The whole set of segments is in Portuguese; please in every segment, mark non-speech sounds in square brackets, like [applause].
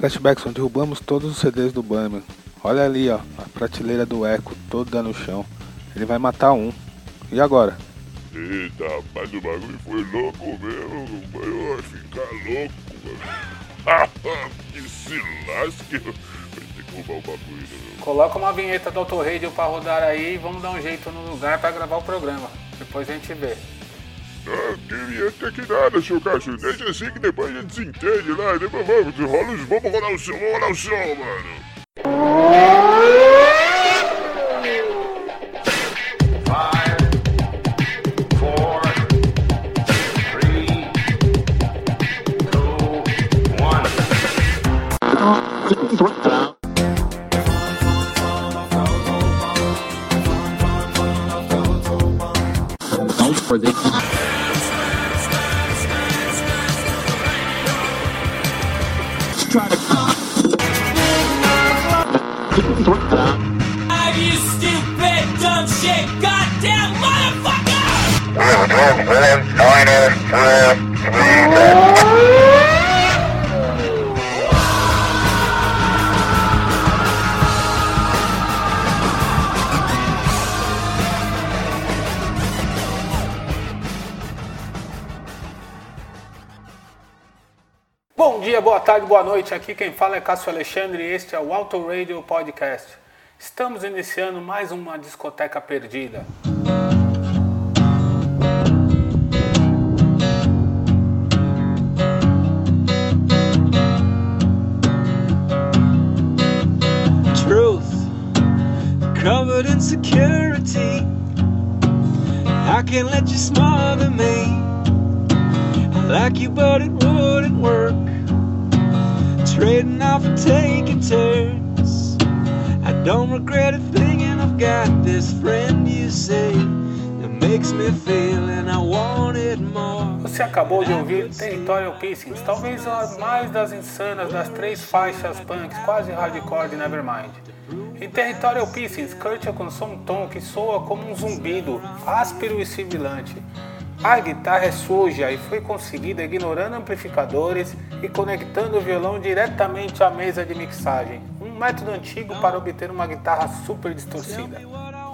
Flashbackson, derrubamos todos os CDs do Bunnyman. Olha ali, ó, a prateleira do Echo toda no chão. Ele vai matar um. E agora? Eita, rapaz, o bagulho foi louco mesmo. Vai ficar louco, mano. [laughs] que se lasque. Vai ter que roubar o bagulho, meu. Coloca uma vinheta do Autoradio pra rodar aí e vamos dar um jeito no lugar pra gravar o programa. Depois a gente vê. Não, queria ter que nada, seu Cássio. Deixa assim que depois a gente se entende lá. Depois vamos, rola os, vamos rolar o som, vamos rolar o som, mano. Noite. Aqui quem fala é Cássio Alexandre e este é o Auto Radio Podcast. Estamos iniciando mais uma discoteca perdida. truth covered in security. I can't let you smother me. I like you, but it wouldn't work. And taking turns. I don't regret a thing, and I've got this friend you say that makes me feel, and I want it more. Você acabou de ouvir Territorial Pissings, talvez a mais das insanas das três faixas punks quase hardcore de Nevermind. Em Territorial Pissings, Kurt alcançou um tom que soa como um zumbido, áspero e sibilante. A guitarra é suja e foi conseguida ignorando amplificadores e conectando o violão diretamente à mesa de mixagem, um método antigo para obter uma guitarra super distorcida.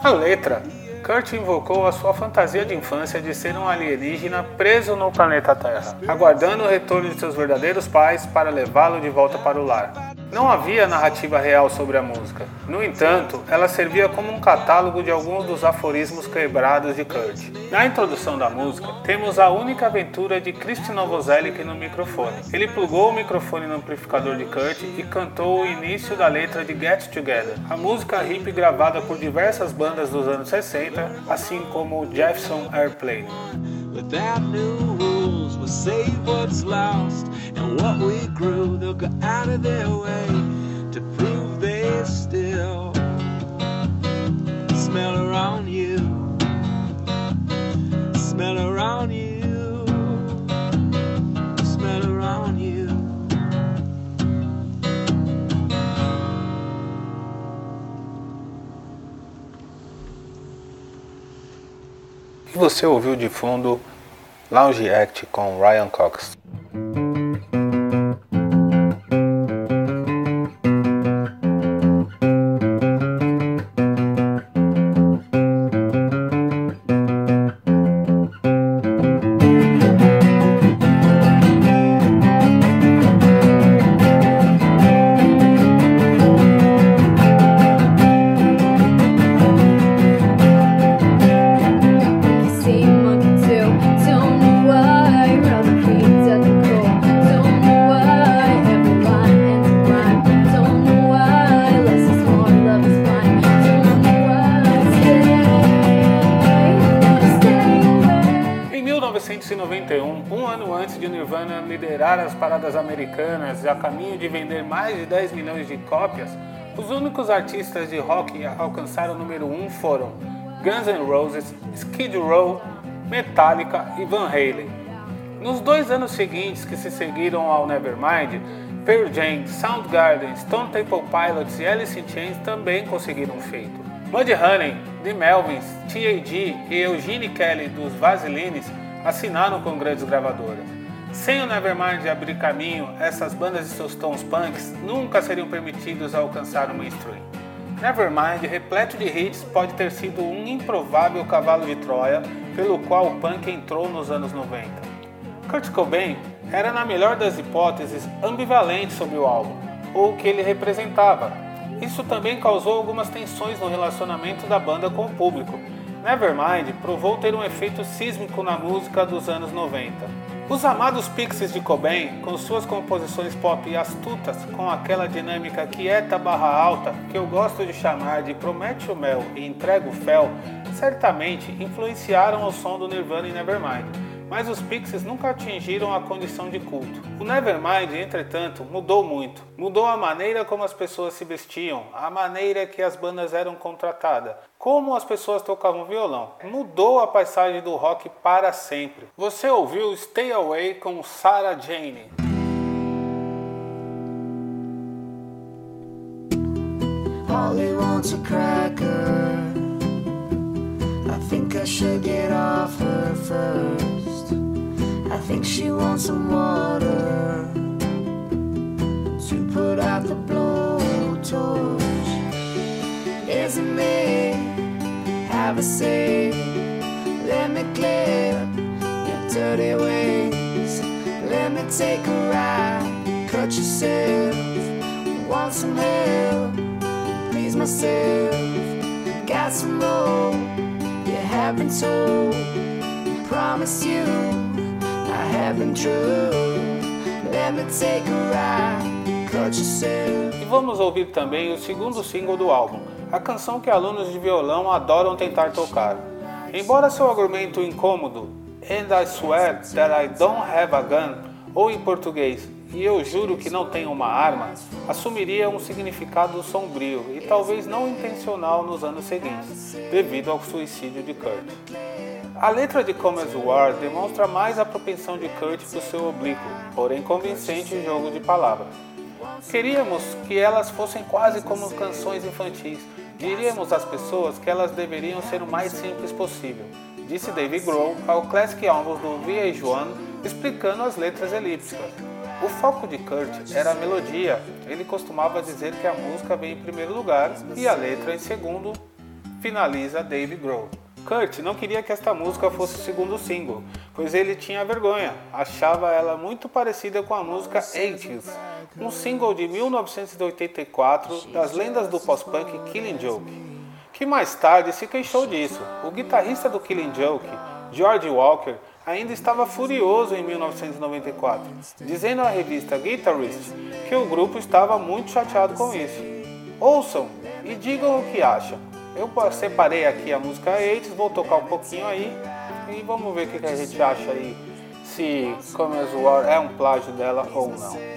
A letra Kurt invocou a sua fantasia de infância de ser um alienígena preso no planeta Terra, aguardando o retorno de seus verdadeiros pais para levá-lo de volta para o lar. Não havia narrativa real sobre a música. No entanto, ela servia como um catálogo de alguns dos aforismos quebrados de Kurt. Na introdução da música, temos a única aventura de Christian Novoselic no microfone. Ele plugou o microfone no amplificador de Kurt e cantou o início da letra de Get Together, a música hip gravada por diversas bandas dos anos 60, assim como Jefferson Airplane. We'll save what's lost and what we grew. They'll go out of their way to prove they still smell around you. Smell around you. Você ouviu de fundo Lounge Act com Ryan Cox. Artistas de rock a alcançar o número 1 foram Guns N' Roses, Skid Row, Metallica e Van Halen. Nos dois anos seguintes que se seguiram ao Nevermind, Pearl Jam, Soundgarden, Stone Temple Pilots e Alice in Chains também conseguiram um feito. Mudhoney, The Melvins, T.A.G. e Eugene Kelly dos Vaselines assinaram com grandes gravadoras. Sem o Nevermind abrir caminho, essas bandas e seus tons punks nunca seriam permitidos a alcançar o mainstream. Nevermind, repleto de hits, pode ter sido um improvável cavalo de Troia pelo qual o punk entrou nos anos 90. Kurt Cobain era, na melhor das hipóteses, ambivalente sobre o álbum, ou o que ele representava. Isso também causou algumas tensões no relacionamento da banda com o público. Nevermind provou ter um efeito sísmico na música dos anos 90. Os amados Pixies de Cobain, com suas composições pop astutas, com aquela dinâmica quieta barra alta, que eu gosto de chamar de promete o mel e entrega o fel, certamente influenciaram o som do Nirvana e Nevermind, mas os Pixies nunca atingiram a condição de culto. O Nevermind, entretanto, mudou muito. Mudou a maneira como as pessoas se vestiam, a maneira que as bandas eram contratadas, como as pessoas tocavam violão. Mudou a paisagem do rock para sempre. Você ouviu Stay Away com Sarah Jane. I should get off her first. Think she wants some water to put out the blowtorch. Isn't me? Have a seat. Let me clip your dirty ways. Let me take a ride. Cut yourself. Want some help? Please myself. Got some more you have been told. Promise you I have been true. Let me take a ride. Cut yourself. E vamos ouvir também o segundo single do álbum, a canção que alunos de violão adoram tentar tocar. Embora seu argumento incômodo, And I Swear That I Don't Have a Gun, ou em português, E eu juro que não tenho uma arma, assumiria um significado sombrio e talvez não intencional nos anos seguintes, devido ao suicídio de Kurt. A letra de Come As You Are demonstra mais a propensão de Kurt para o seu oblíquo, porém convincente jogo de palavras. Queríamos que elas fossem quase como canções infantis. Diríamos às pessoas que elas deveriam ser o mais simples possível, disse Dave Grohl ao Classic Albums do VH1, explicando as letras elípticas. O foco de Kurt era a melodia. Ele costumava dizer que a música vem em primeiro lugar e a letra em segundo, finaliza Dave Grohl. Kurt não queria que esta música fosse o segundo single, pois ele tinha vergonha, achava ela muito parecida com a música 80s, um single de 1984 das lendas do pós-punk Killing Joke, que mais tarde se queixou disso. O guitarrista do Killing Joke, George Walker, ainda estava furioso em 1994, dizendo à revista Guitarist que o grupo estava muito chateado com isso. Ouçam e digam o que acham. Eu separei aqui a música 80s, vou tocar um pouquinho aí e vamos ver o que a gente acha aí, se Come As Are é um plágio dela ou não.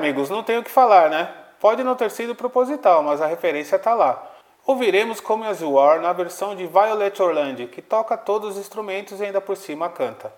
Amigos, não tenho o que falar, né? Pode não ter sido proposital, mas a referência tá lá. Ouviremos Come As You Are na versão de Violet Orlando, que toca todos os instrumentos e ainda por cima canta.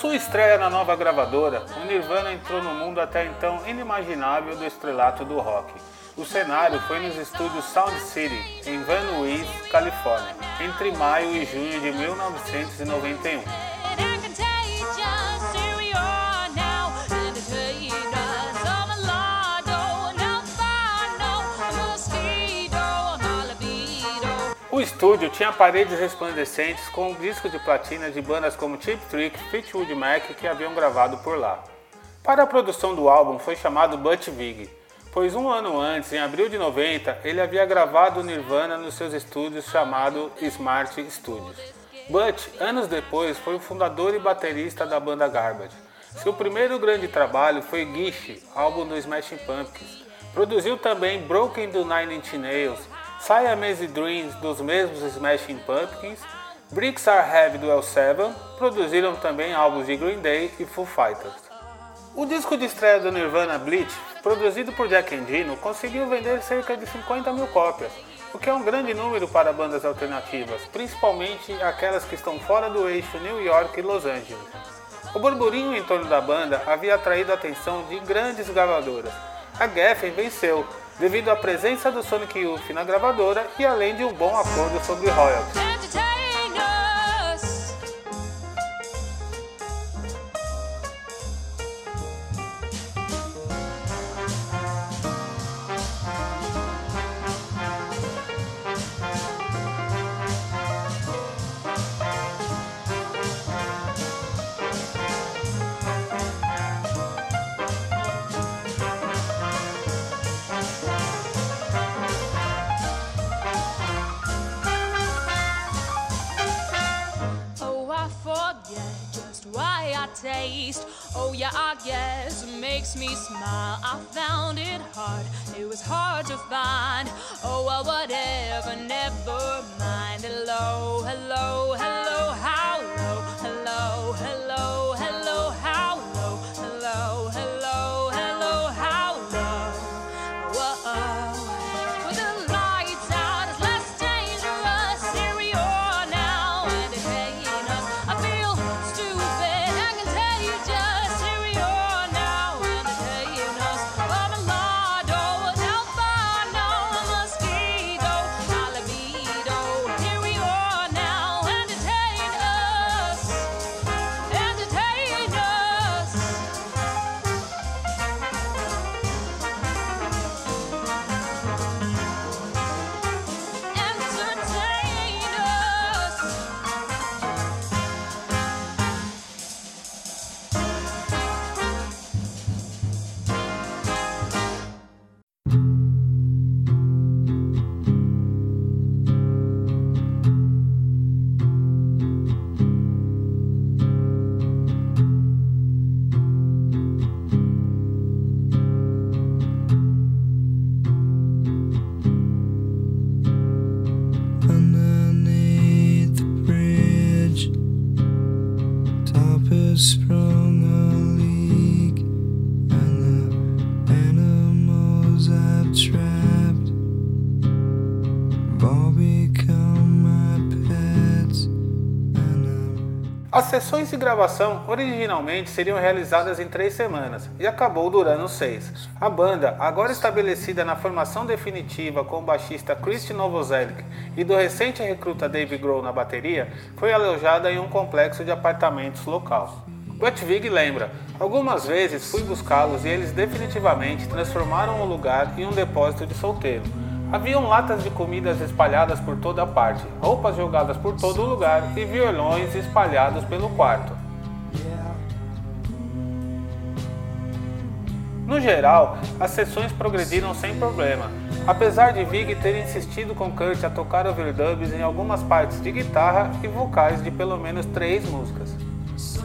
Sua estreia na nova gravadora, o Nirvana entrou no mundo até então inimaginável do estrelato do rock. O cenário foi nos estúdios Sound City, em Van Nuys, Califórnia, entre maio e junho de 1991. Estúdio tinha paredes resplandecentes com um disco de platina de bandas como Cheap Trick Fleetwood Mac que haviam gravado por lá. Para a produção do álbum foi chamado Butch Vig, pois um ano antes, em abril de 90, ele havia gravado Nirvana nos seus estúdios chamado Smart Studios. Butch, anos depois, foi o fundador e baterista da banda Garbage. Seu primeiro grande trabalho foi Gish, álbum do Smashing Pumpkins. Produziu também Broken do Nine Inch Nails, Siamese Dreams dos mesmos Smashing Pumpkins, Bricks Are Heavy do L7, produziram também álbuns de Green Day e Foo Fighters. O disco de estreia do Nirvana Bleach, produzido por Jack Endino, conseguiu vender cerca de 50 mil cópias, o que é um grande número para bandas alternativas, principalmente aquelas que estão fora do eixo New York e Los Angeles. O burburinho em torno da banda havia atraído a atenção de grandes gravadoras. A Geffen venceu, devido à presença do Sonic Youth na gravadora e além de um bom acordo sobre royalties. Taste. Oh, yeah, I guess it makes me smile. I found it hard, it was hard to find. Oh, well, whatever, never mind. Hello, hello, hello, sessões de gravação originalmente seriam realizadas em três semanas e acabou durando seis. A banda, agora estabelecida na formação definitiva com o baixista Christy Novoselic e do recente recruta Dave Grohl na bateria, foi alojada em um complexo de apartamentos local. Butch Vig lembra, algumas vezes fui buscá-los e eles definitivamente transformaram o lugar em um depósito de solteiro. Haviam latas de comidas espalhadas por toda parte, roupas jogadas por todo lugar e violões espalhados pelo quarto. No geral, as sessões progrediram sem problema, apesar de Vig ter insistido com Kurt a tocar overdubs em algumas partes de guitarra e vocais de pelo menos três músicas.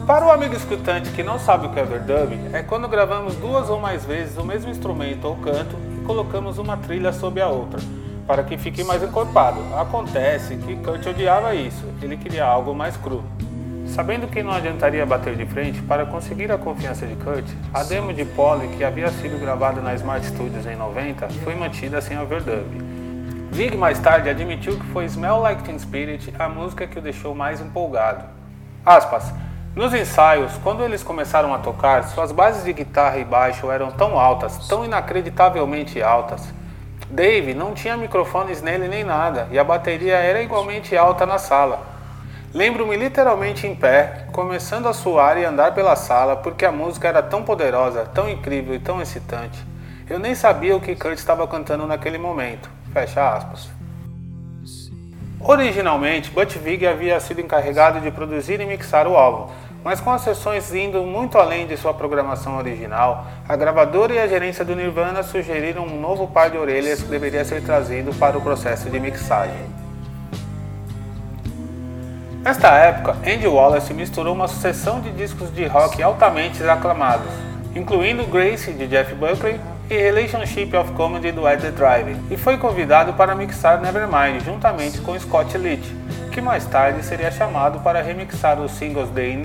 Para o amigo escutante que não sabe o que é overdub, é quando gravamos duas ou mais vezes o mesmo instrumento ou canto colocamos uma trilha sob a outra, para que fique mais encorpado. Acontece que Kurt odiava isso, ele queria algo mais cru. Sabendo que não adiantaria bater de frente, para conseguir a confiança de Kurt, a demo de Polly, que havia sido gravada na Smart Studios em 90, foi mantida sem overdub. Vig mais tarde admitiu que foi Smell Like Teen Spirit a música que o deixou mais empolgado. Aspas. Nos ensaios, quando eles começaram a tocar, suas bases de guitarra e baixo eram tão altas, tão inacreditavelmente altas. Dave não tinha microfones nele nem nada, e a bateria era igualmente alta na sala. Lembro-me literalmente em pé, começando a suar e andar pela sala, porque a música era tão poderosa, tão incrível e tão excitante. Eu nem sabia o que Kurt estava cantando naquele momento. Fecha aspas. Originalmente, Butch Vig havia sido encarregado de produzir e mixar o álbum, mas com as sessões indo muito além de sua programação original, a gravadora e a gerência do Nirvana sugeriram um novo par de orelhas que deveria ser trazido para o processo de mixagem. Nesta época, Andy Wallace misturou uma sucessão de discos de rock altamente aclamados, incluindo Grace de Jeff Buckley e Relationship of Comedy do Ed Drive, e foi convidado para mixar Nevermind juntamente com Scott Litt, que mais tarde seria chamado para remixar os singles de In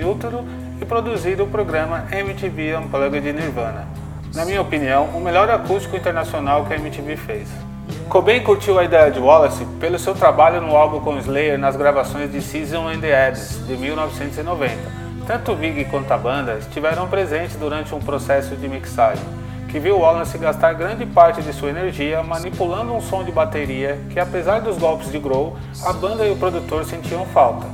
e produzir o programa MTV Unplugged de Nirvana. Na minha opinião, o melhor acústico internacional que a MTV fez. Cobain curtiu a ideia de Wallace pelo seu trabalho no álbum com Slayer nas gravações de Season and the Abyss de 1990. Tanto Vig quanto a banda estiveram presentes durante um processo de mixagem, que viu Wallace gastar grande parte de sua energia manipulando um som de bateria que, apesar dos golpes de Grohl, a banda e o produtor sentiam falta.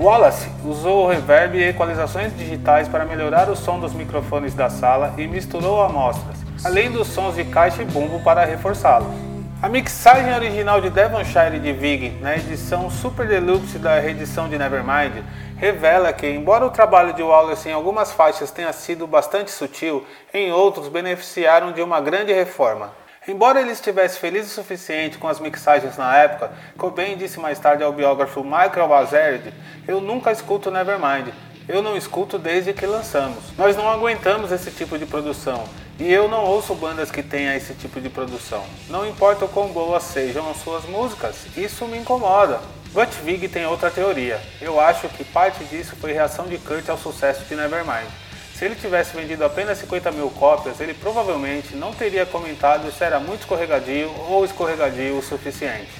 Wallace usou reverb e equalizações digitais para melhorar o som dos microfones da sala e misturou amostras, além dos sons de caixa e bumbo para reforçá-los. A mixagem original de Devonshire de Vig, na edição Super Deluxe da reedição de Nevermind, revela que, embora o trabalho de Wallace em algumas faixas tenha sido bastante sutil, em outros beneficiaram de uma grande reforma. Embora ele estivesse feliz o suficiente com as mixagens na época, Cobain disse mais tarde ao biógrafo Michael Azard, eu nunca escuto Nevermind, eu não escuto desde que lançamos. Nós não aguentamos esse tipo de produção. E eu não ouço bandas que tenham esse tipo de produção. Não importa o quão boas sejam as suas músicas, isso me incomoda. Butch Vig tem outra teoria. Eu acho que parte disso foi reação de Kurt ao sucesso de Nevermind. Se ele tivesse vendido apenas 50 mil cópias, ele provavelmente não teria comentado se era muito escorregadio ou escorregadio o suficiente.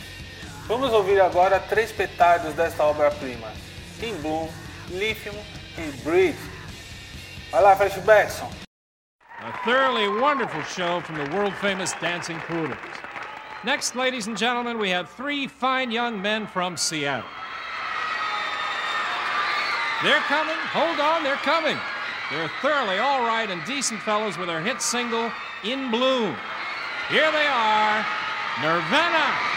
Vamos ouvir agora três petardos desta obra-prima: In Bloom, Lithium e Breed. Vai lá, Fresh Jackson. A thoroughly wonderful show from the world famous Dancing Poodles. Next, ladies and gentlemen, we have three fine young men from Seattle. They're coming. Hold on, they're coming. They're thoroughly all right and decent fellows with their hit single, In Bloom. Here they are Nirvana.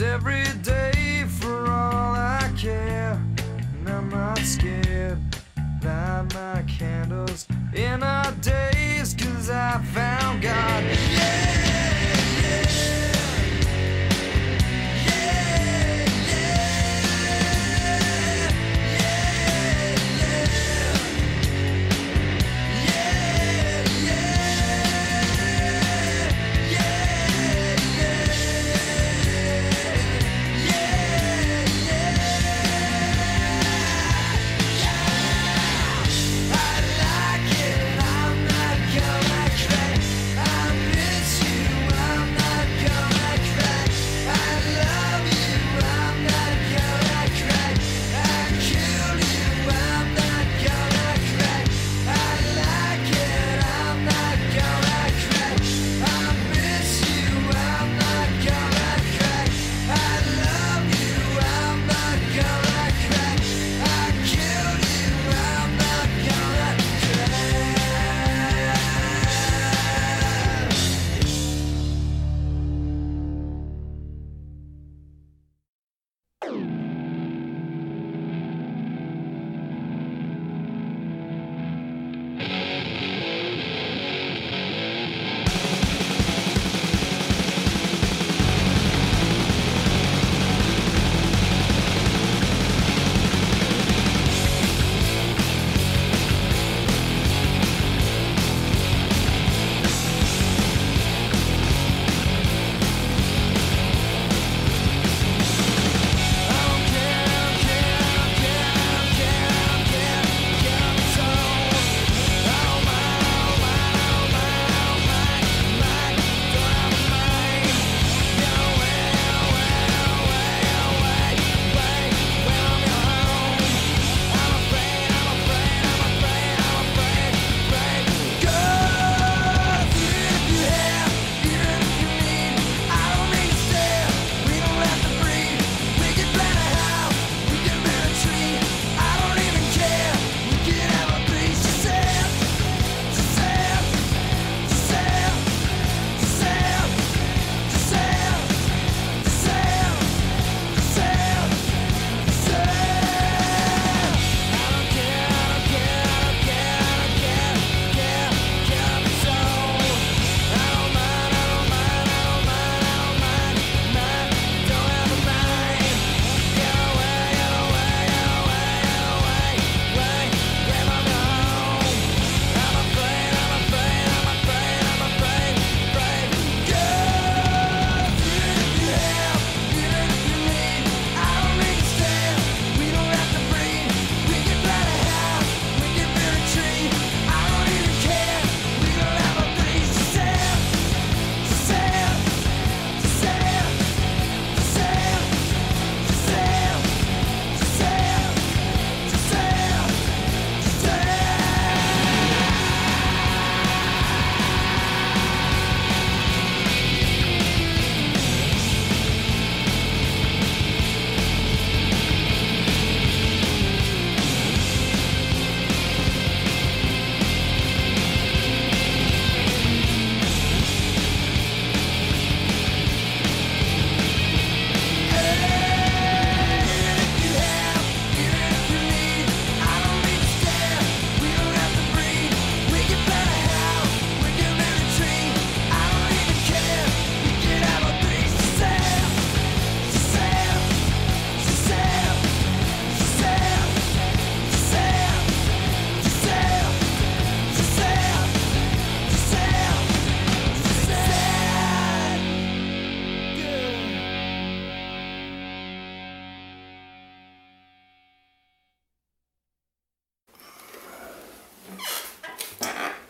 Every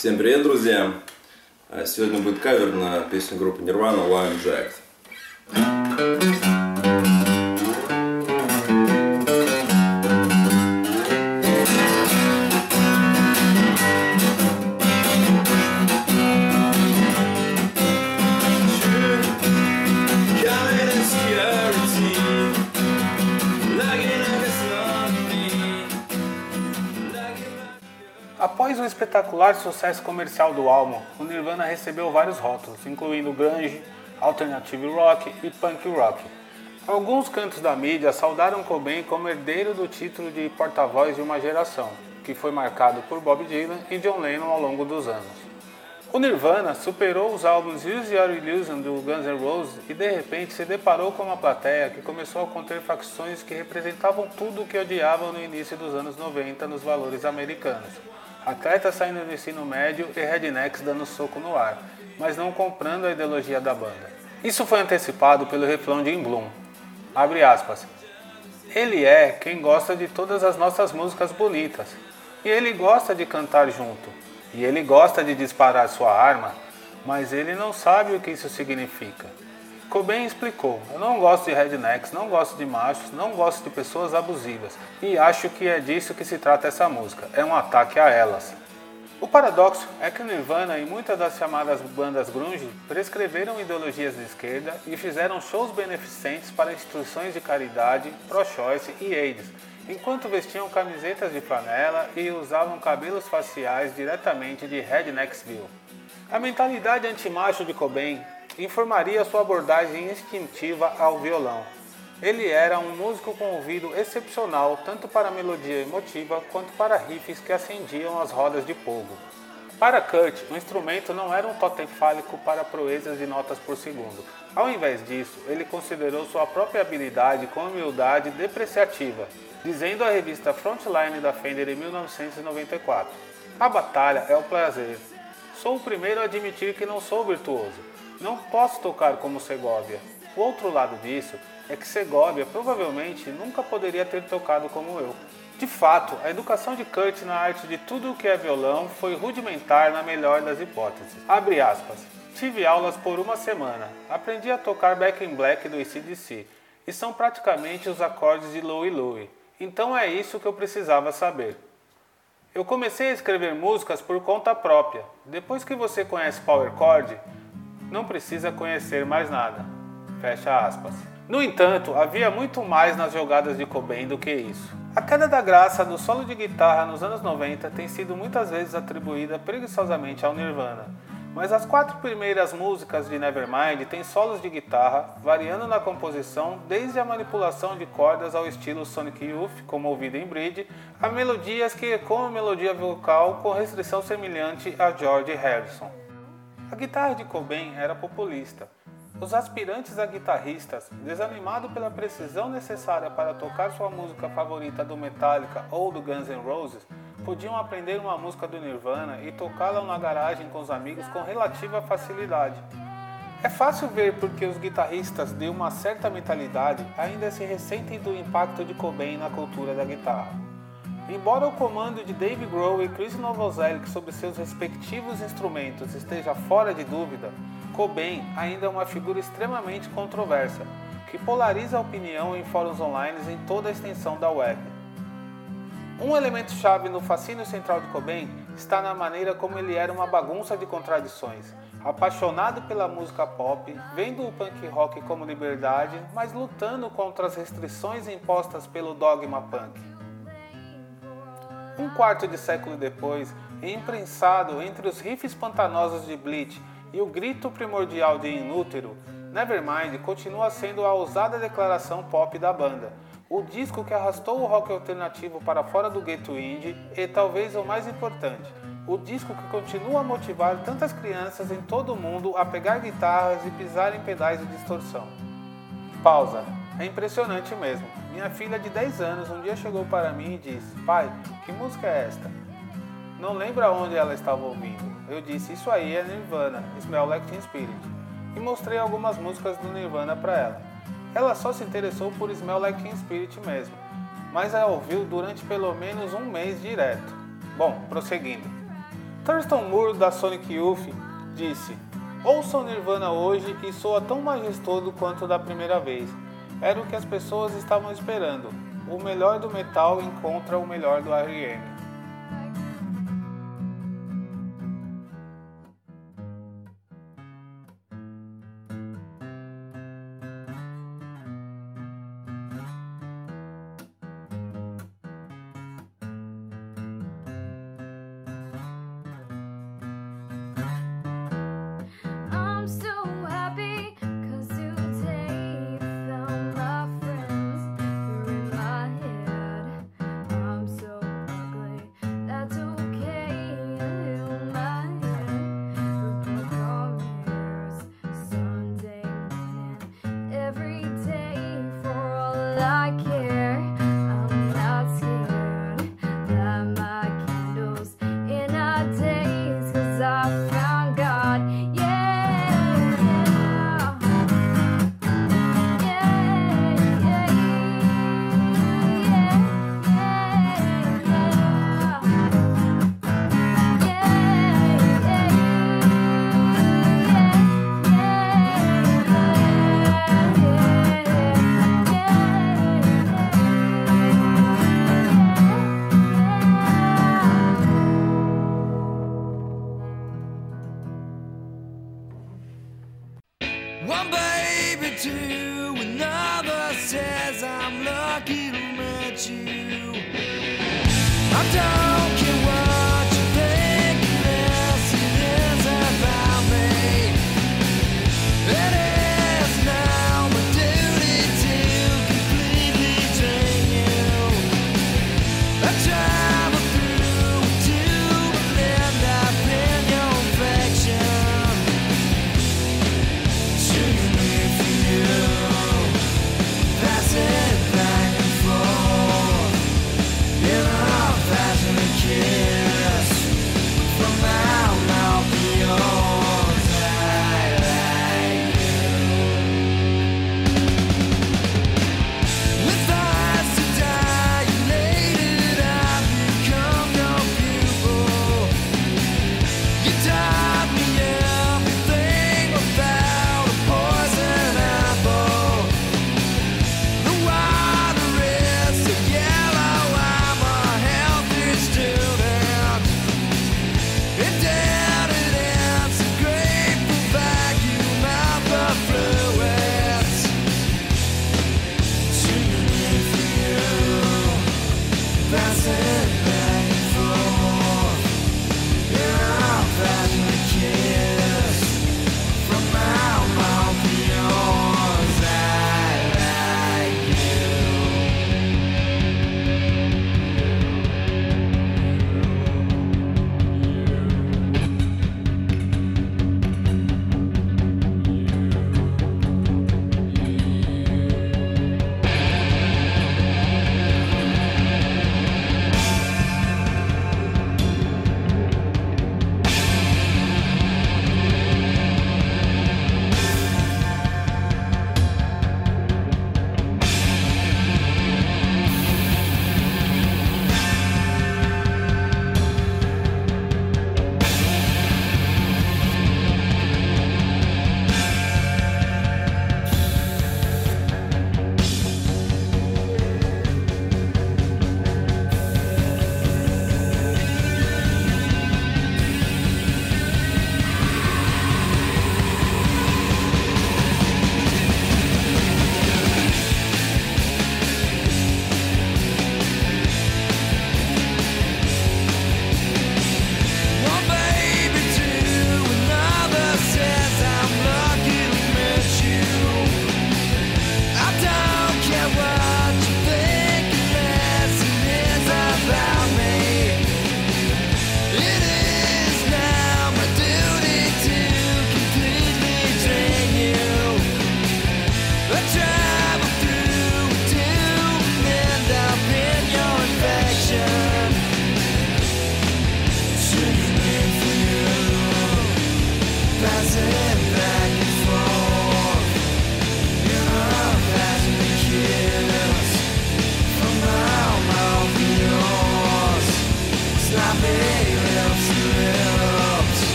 Всем привет, друзья! А Сегодня будет кавер на песню группы Nirvana Lion Jacked. Após o espetacular sucesso comercial do álbum, o Nirvana recebeu vários rótulos, incluindo grunge, alternative rock e punk rock. Alguns cantos da mídia saudaram Cobain como herdeiro do título de porta-voz de uma geração, que foi marcado por Bob Dylan e John Lennon ao longo dos anos. O Nirvana superou os álbuns Use Your Illusion do Guns N' Roses e de repente se deparou com uma plateia que começou a conter facções que representavam tudo o que odiavam no início dos anos 90 nos valores americanos. Atletas saindo do ensino médio e rednecks dando soco no ar, mas não comprando a ideologia da banda. Isso foi antecipado pelo refrão de In Bloom. Abre aspas. Ele é quem gosta de todas as nossas músicas bonitas. E ele gosta de cantar junto. E ele gosta de disparar sua arma, mas ele não sabe o que isso significa. Cobain explicou: Eu não gosto de rednecks, não gosto de machos, não gosto de pessoas abusivas. E acho que é disso que se trata essa música. É um ataque a elas. O paradoxo é que Nirvana e muitas das chamadas bandas grunge prescreveram ideologias de esquerda e fizeram shows beneficentes para instituições de caridade, pro-choice e AIDS, enquanto vestiam camisetas de flanela e usavam cabelos faciais diretamente de Rednecksville. A mentalidade antimacho de Cobain informaria sua abordagem instintiva ao violão. Ele era um músico com ouvido excepcional tanto para melodia emotiva quanto para riffs que acendiam as rodas de fogo. Para Kurt, o instrumento não era um totem fálico para proezas de notas por segundo. Ao invés disso, ele considerou sua própria habilidade com humildade depreciativa, dizendo à revista Frontline da Fender em 1994: A batalha é o prazer. Sou o primeiro a admitir que não sou virtuoso. Não posso tocar como Segovia. O outro lado disso é que Segovia provavelmente nunca poderia ter tocado como eu. De fato, a educação de Kurt na arte de tudo o que é violão foi rudimentar na melhor das hipóteses. Abre aspas. Tive aulas por uma semana. Aprendi a tocar Back in Black do ACDC. E são praticamente os acordes de Louie Louie. Então é isso que eu precisava saber. Eu comecei a escrever músicas por conta própria. Depois que você conhece Power Chord, não precisa conhecer mais nada. Fecha aspas. No entanto, havia muito mais nas jogadas de Cobain do que isso. A queda da graça do solo de guitarra nos anos 90 tem sido muitas vezes atribuída preguiçosamente ao Nirvana, mas as quatro primeiras músicas de Nevermind têm solos de guitarra, variando na composição desde a manipulação de cordas ao estilo Sonic Youth, como ouvido em Bridge, a melodias que ecoam melodia vocal com restrição semelhante a George Harrison. A guitarra de Cobain era populista. Os aspirantes a guitarristas, desanimados pela precisão necessária para tocar sua música favorita do Metallica ou do Guns N' Roses, podiam aprender uma música do Nirvana e tocá-la na garagem com os amigos com relativa facilidade. É fácil ver porque os guitarristas de uma certa mentalidade ainda se ressentem do impacto de Cobain na cultura da guitarra. Embora o comando de Dave Grohl e Chris Novoselic sobre seus respectivos instrumentos esteja fora de dúvida, Cobain ainda é uma figura extremamente controversa, que polariza a opinião em fóruns online em toda a extensão da web. Um elemento chave no fascínio central de Cobain está na maneira como ele era uma bagunça de contradições, apaixonado pela música pop, vendo o punk rock como liberdade, mas lutando contra as restrições impostas pelo dogma punk. Um quarto de século depois, imprensado entre os riffs pantanosos de Bleach e o grito primordial de Inútero, Nevermind continua sendo a ousada declaração pop da banda, o disco que arrastou o rock alternativo para fora do gueto indie e talvez o mais importante, o disco que continua a motivar tantas crianças em todo o mundo a pegar guitarras e pisar em pedais de distorção. Pausa. É impressionante mesmo. Minha filha de 10 anos um dia chegou para mim e disse: Pai, que música é esta? Não lembra onde ela estava ouvindo. Eu disse: Isso aí é Nirvana, Smell Like Teen Spirit. E mostrei algumas músicas do Nirvana para ela. Ela só se interessou por Smell Like Teen Spirit mesmo, mas a ouviu durante pelo menos um mês direto. Bom, prosseguindo. Thurston Moore da Sonic Youth disse: ouço Nirvana hoje e soa tão majestoso quanto da primeira vez era o que as pessoas estavam esperando. O melhor do metal encontra o melhor do RM.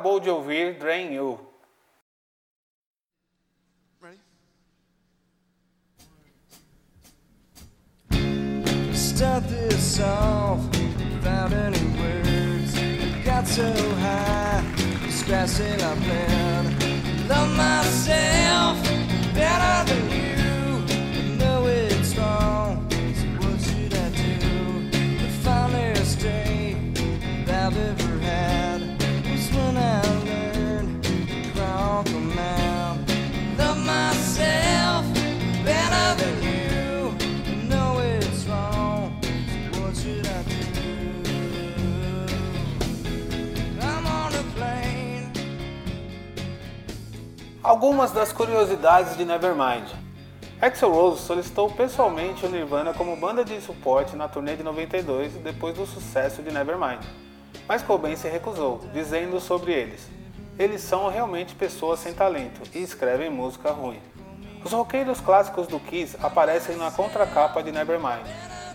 Acabou de ouvir Drain You. Das curiosidades de Nevermind. Axl Rose solicitou pessoalmente o Nirvana como banda de suporte na turnê de 92 depois do sucesso de Nevermind, mas Cobain se recusou, dizendo sobre eles: Eles são realmente pessoas sem talento e escrevem música ruim. Os roqueiros clássicos do Kiss aparecem na contracapa de Nevermind.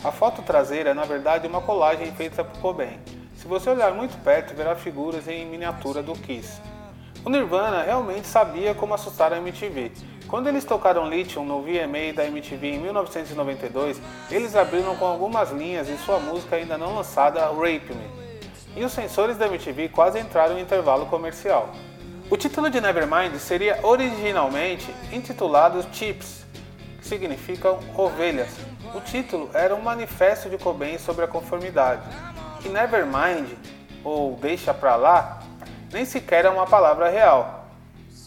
A foto traseira é na verdade uma colagem feita por Cobain. Se você olhar muito perto, verá figuras em miniatura do Kiss. O Nirvana realmente sabia como assustar a MTV. Quando eles tocaram Lithium no VMA da MTV em 1992, eles abriram com algumas linhas de sua música ainda não lançada, Rape Me. E os sensores da MTV quase entraram em intervalo comercial. O título de Nevermind seria originalmente intitulado Chips, que significam ovelhas. O título era um manifesto de Cobain sobre a conformidade. E Nevermind, ou deixa pra lá, nem sequer é uma palavra real.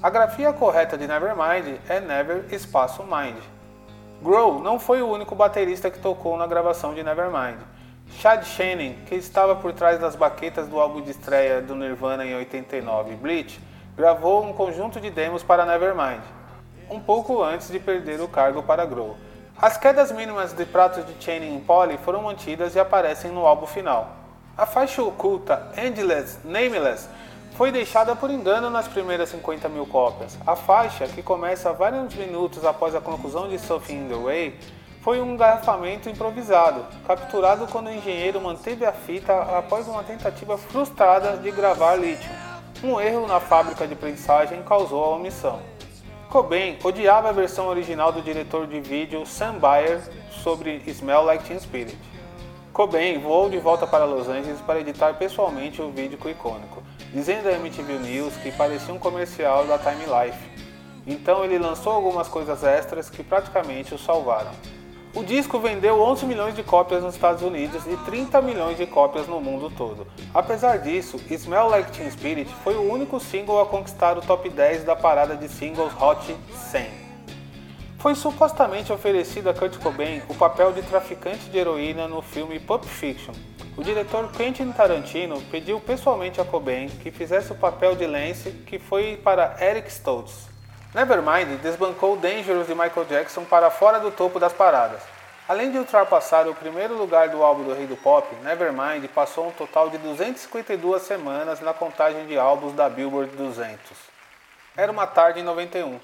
A grafia correta de Nevermind é Never Espaço Mind. Grohl não foi o único baterista que tocou na gravação de Nevermind. Chad Channing, que estava por trás das baquetas do álbum de estreia do Nirvana em 89, Bleach, gravou um conjunto de demos para Nevermind, um pouco antes de perder o cargo para Grohl. As quedas mínimas de pratos de Channing em Polly foram mantidas e aparecem no álbum final. A faixa oculta Endless Nameless foi deixada por engano nas primeiras 50 mil cópias. A faixa, que começa vários minutos após a conclusão de Something in the Way, foi um engarrafamento improvisado, capturado quando o engenheiro manteve a fita após uma tentativa frustrada de gravar Lithium. Um erro na fábrica de prensagem causou a omissão. Cobain odiava a versão original do diretor de vídeo Sam Bayer sobre Smell Like Teen Spirit. Cobain voou de volta para Los Angeles para editar pessoalmente o vídeo icônico, dizendo à MTV News que parecia um comercial da Time Life. Então ele lançou algumas coisas extras que praticamente o salvaram. O disco vendeu 11 milhões de cópias nos Estados Unidos e 30 milhões de cópias no mundo todo. Apesar disso, Smell Like Teen Spirit foi o único single a conquistar o top 10 da parada de singles Hot 100. Foi supostamente oferecido a Kurt Cobain o papel de traficante de heroína no filme Pulp Fiction. O diretor Quentin Tarantino pediu pessoalmente a Cobain que fizesse o papel de Lance, que foi para Eric Stoltz. Nevermind desbancou Dangerous de Michael Jackson para fora do topo das paradas. Além de ultrapassar o primeiro lugar do álbum do Rei do Pop, Nevermind passou um total de 252 semanas na contagem de álbuns da Billboard 200. Era uma tarde em 91.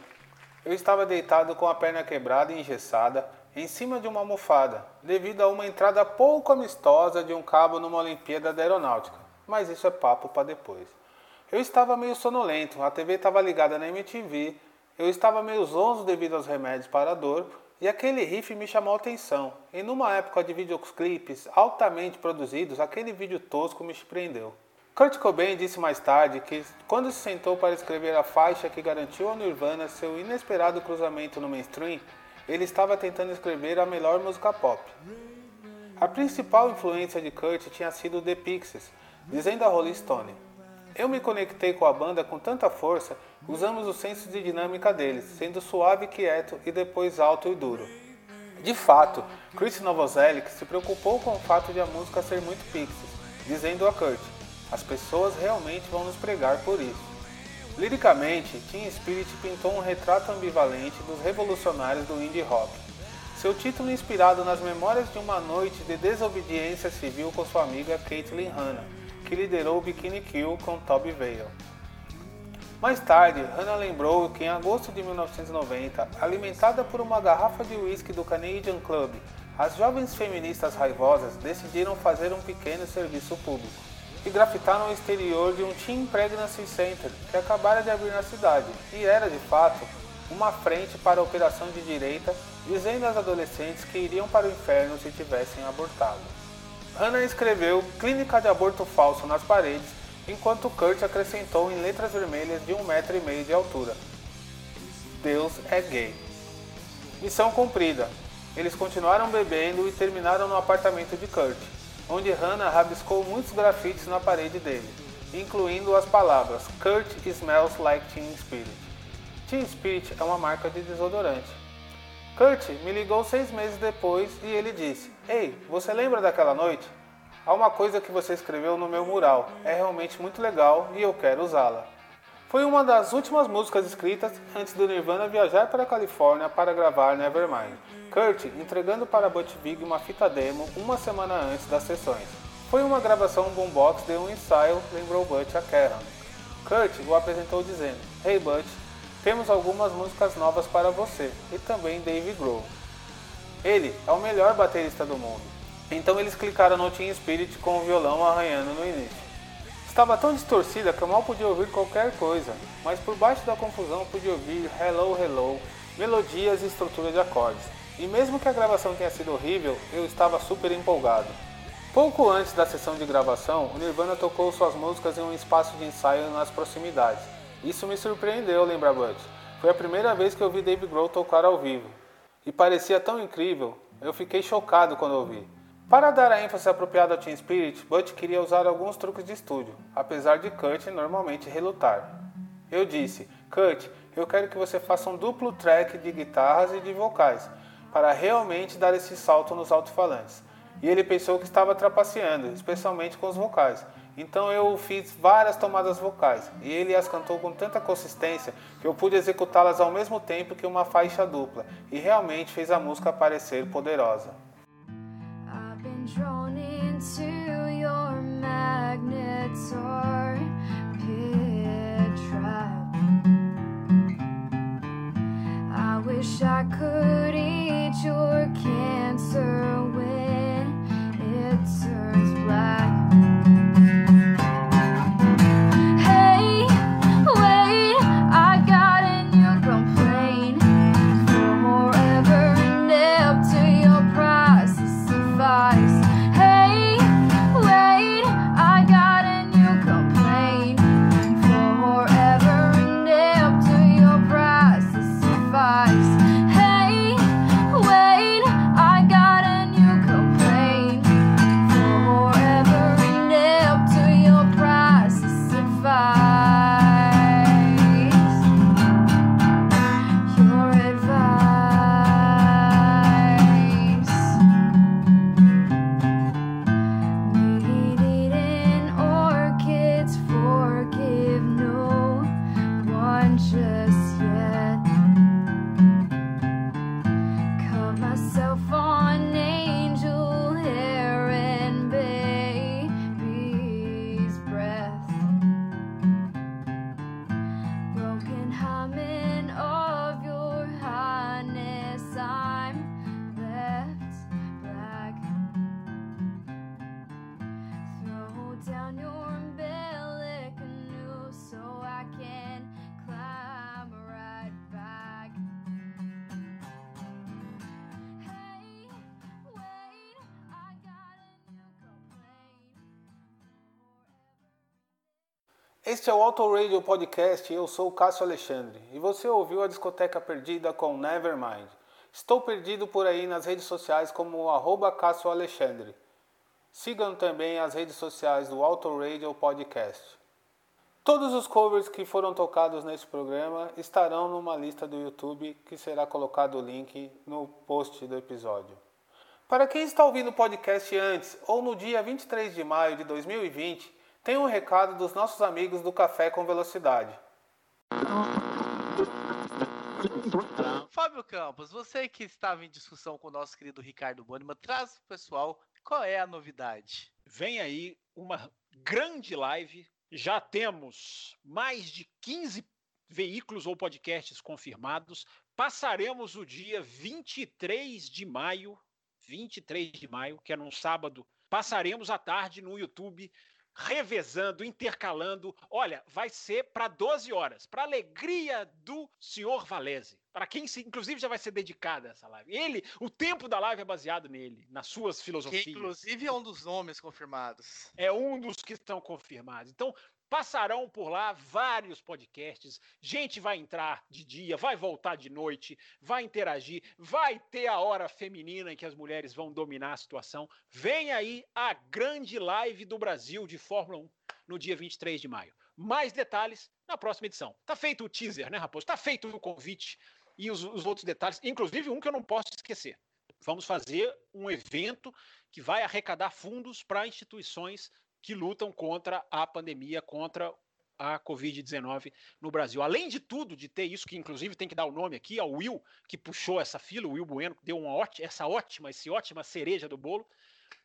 Eu estava deitado com a perna quebrada e engessada em cima de uma almofada, devido a uma entrada pouco amistosa de um cabo numa Olimpíada da Aeronáutica, mas isso é papo para depois. Eu estava meio sonolento, a TV estava ligada na MTV, eu estava meio zonzo devido aos remédios para a dor e aquele riff me chamou a atenção. E numa época de videoclipes altamente produzidos, aquele vídeo tosco me surpreendeu. Kurt Cobain disse mais tarde que quando se sentou para escrever a faixa que garantiu ao Nirvana seu inesperado cruzamento no mainstream, ele estava tentando escrever a melhor música pop. A principal influência de Kurt tinha sido The Pixies, dizendo a Rolling Stone. Eu me conectei com a banda com tanta força, usamos o senso de dinâmica deles, sendo suave e quieto e depois alto e duro. De fato, Chris Novoselic se preocupou com o fato de a música ser muito Pixies, dizendo a Kurt, as pessoas realmente vão nos pregar por isso. Liricamente, Teen Spirit pintou um retrato ambivalente dos revolucionários do indie rock. Seu título inspirado nas memórias de uma noite de desobediência civil com sua amiga Caitlin Hanna, que liderou o Bikini Kill com Toby Vale. Mais tarde, Hannah lembrou que em agosto de 1990, alimentada por uma garrafa de uísque do Canadian Club, as jovens feministas raivosas decidiram fazer um pequeno serviço público. E grafitaram o exterior de um Teen Pregnancy Center que acabara de abrir na cidade e era, de fato, uma frente para a operação de direita, dizendo às adolescentes que iriam para o inferno se tivessem abortado. Hannah escreveu Clínica de Aborto Falso nas paredes, enquanto Kurt acrescentou em letras vermelhas de um metro e meio de altura. Deus é gay. Missão cumprida. Eles continuaram bebendo e terminaram no apartamento de Kurt, onde Hannah rabiscou muitos grafites na parede dele, incluindo as palavras Kurt smells like Teen Spirit. Teen Spirit é uma marca de desodorante. Kurt me ligou seis meses depois e ele disse: Ei, você lembra daquela noite? Há uma coisa que você escreveu no meu mural, é realmente muito legal e eu quero usá-la. Foi uma das últimas músicas escritas antes do Nirvana viajar para a Califórnia para gravar Nevermind. Kurt entregando para Butch Vig uma fita demo uma semana antes das sessões. Foi uma gravação boombox de um ensaio, lembrou Butch a Karen. Kurt o apresentou dizendo: Hey Butch, temos algumas músicas novas para você e também Dave Grohl. Ele é o melhor baterista do mundo. Então eles clicaram no Team Spirit com o violão arranhando no início. Estava tão distorcida que eu mal podia ouvir qualquer coisa, mas por baixo da confusão pude ouvir Hello Hello, melodias e estrutura de acordes. E mesmo que a gravação tenha sido horrível, eu estava super empolgado. Pouco antes da sessão de gravação, o Nirvana tocou suas músicas em um espaço de ensaio nas proximidades. Isso me surpreendeu, lembra Butch. Foi a primeira vez que eu vi Dave Grohl tocar ao vivo. E parecia tão incrível, eu fiquei chocado quando ouvi. Para dar a ênfase apropriada ao Team Spirit, Butch queria usar alguns truques de estúdio, apesar de Kurt normalmente relutar. Eu disse, Kurt, eu quero que você faça um duplo track de guitarras e de vocais, para realmente dar esse salto nos alto-falantes. E ele pensou que estava trapaceando, especialmente com os vocais. Então eu fiz várias tomadas vocais, e ele as cantou com tanta consistência que eu pude executá-las ao mesmo tempo que uma faixa dupla, e realmente fez a música parecer poderosa. Drawn into your magnets or pit trap. I wish I could eat your cancer when it turns black. Este é o Auto Radio Podcast eu sou o Cássio Alexandre. E você ouviu a Discoteca Perdida com Nevermind. Estou perdido por aí nas redes sociais como arroba Cássio Alexandre. Sigam também as redes sociais do Auto Radio Podcast. Todos os covers que foram tocados neste programa estarão numa lista do YouTube que será colocado o link no post do episódio. Para quem está ouvindo o podcast antes ou no dia 23 de maio de 2020, tem um recado dos nossos amigos do Café com Velocidade. Fábio Campos, você que estava em discussão com o nosso querido Ricardo Bônima, traz pro pessoal qual é a novidade. Vem aí uma grande live. Já temos mais de 15 veículos ou podcasts confirmados. Passaremos o dia 23 de maio, 23 de maio, que é num sábado. Passaremos a tarde no YouTube revezando, intercalando. Olha, vai ser para 12 horas, para alegria do senhor Valese. Para quem, se, inclusive, já vai ser dedicada essa live. Ele, o tempo da live é baseado nele, nas suas filosofias. Que inclusive é um dos nomes confirmados. É um dos que estão confirmados. Então, passarão por lá vários podcasts. Gente vai entrar de dia, vai voltar de noite, vai interagir, vai ter a hora feminina em que as mulheres vão dominar a situação. Vem aí a grande live do Brasil de Fórmula 1 no dia 23 de maio. Mais detalhes na próxima edição. Tá feito o teaser, né, Raposo? Tá feito o convite e os, os outros detalhes, inclusive um que eu não posso esquecer. Vamos fazer um evento que vai arrecadar fundos para instituições que lutam contra a pandemia, contra a Covid-19 no Brasil. Além de tudo, de ter isso, que inclusive tem que dar o nome aqui ao Will, que puxou essa fila, o Will Bueno, que deu uma ótima, essa ótima, esse ótima cereja do bolo.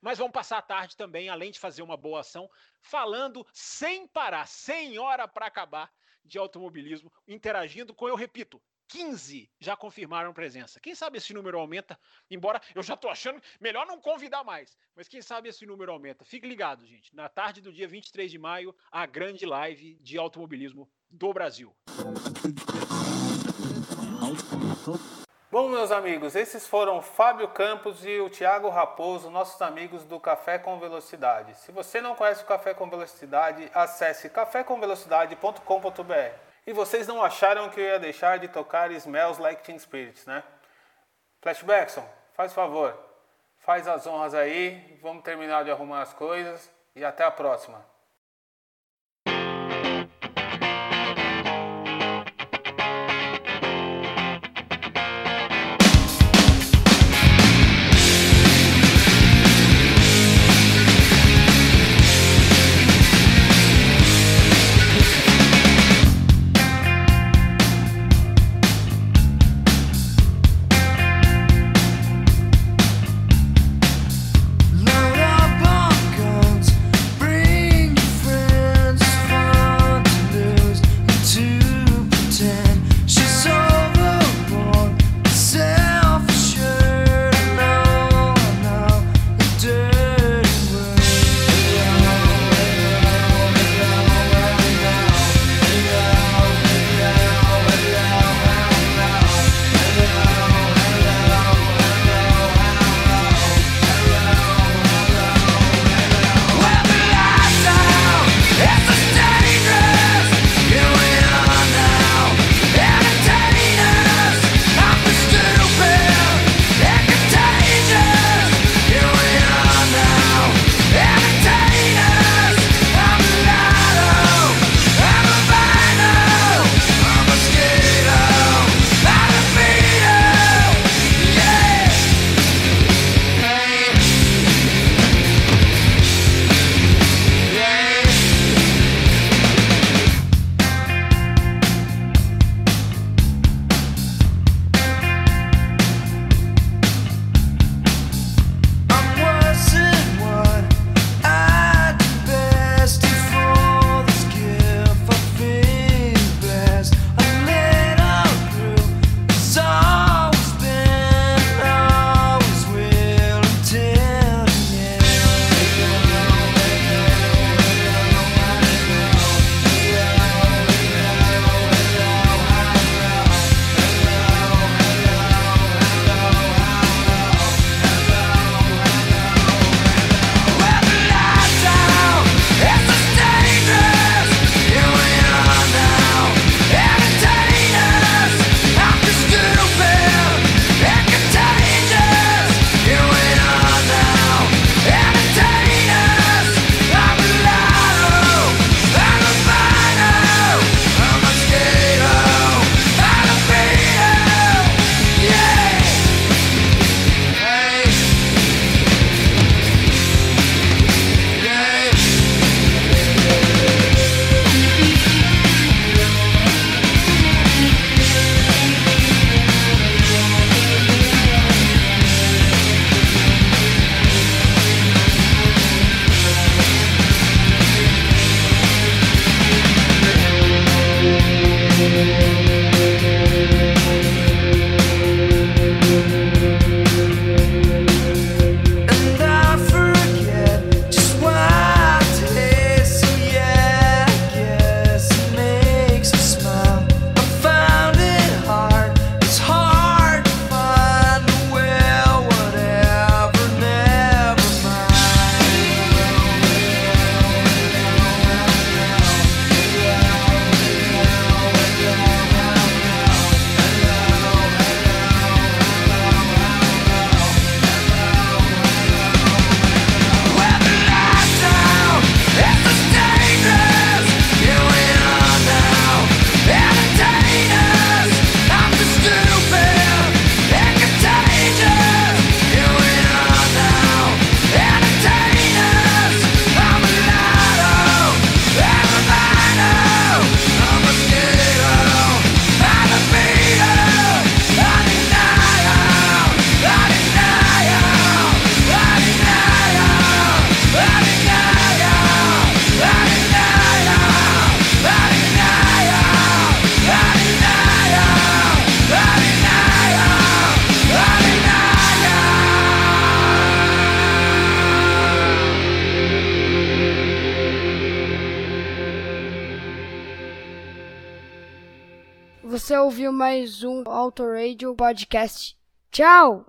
Mas vamos passar a tarde também, além de fazer uma boa ação, falando sem parar, sem hora para acabar de automobilismo, interagindo com, eu repito, 15 já confirmaram presença. Quem sabe esse número aumenta, embora eu já estou achando melhor não convidar mais, mas quem sabe esse número aumenta. Fique ligado, gente. Na tarde do dia 23 de maio, a grande live de automobilismo do Brasil. Bom, meus amigos, esses foram Fábio Campos e o Thiago Raposo, nossos amigos do Café com Velocidade. Se você não conhece o Café com Velocidade, acesse cafécomvelocidade.com.br. E vocês não acharam que eu ia deixar de tocar Smells Like Teen Spirits, né? Flashbackson, faz favor, faz as honras aí, vamos terminar de arrumar as coisas e até a próxima. Podcast. Tchau!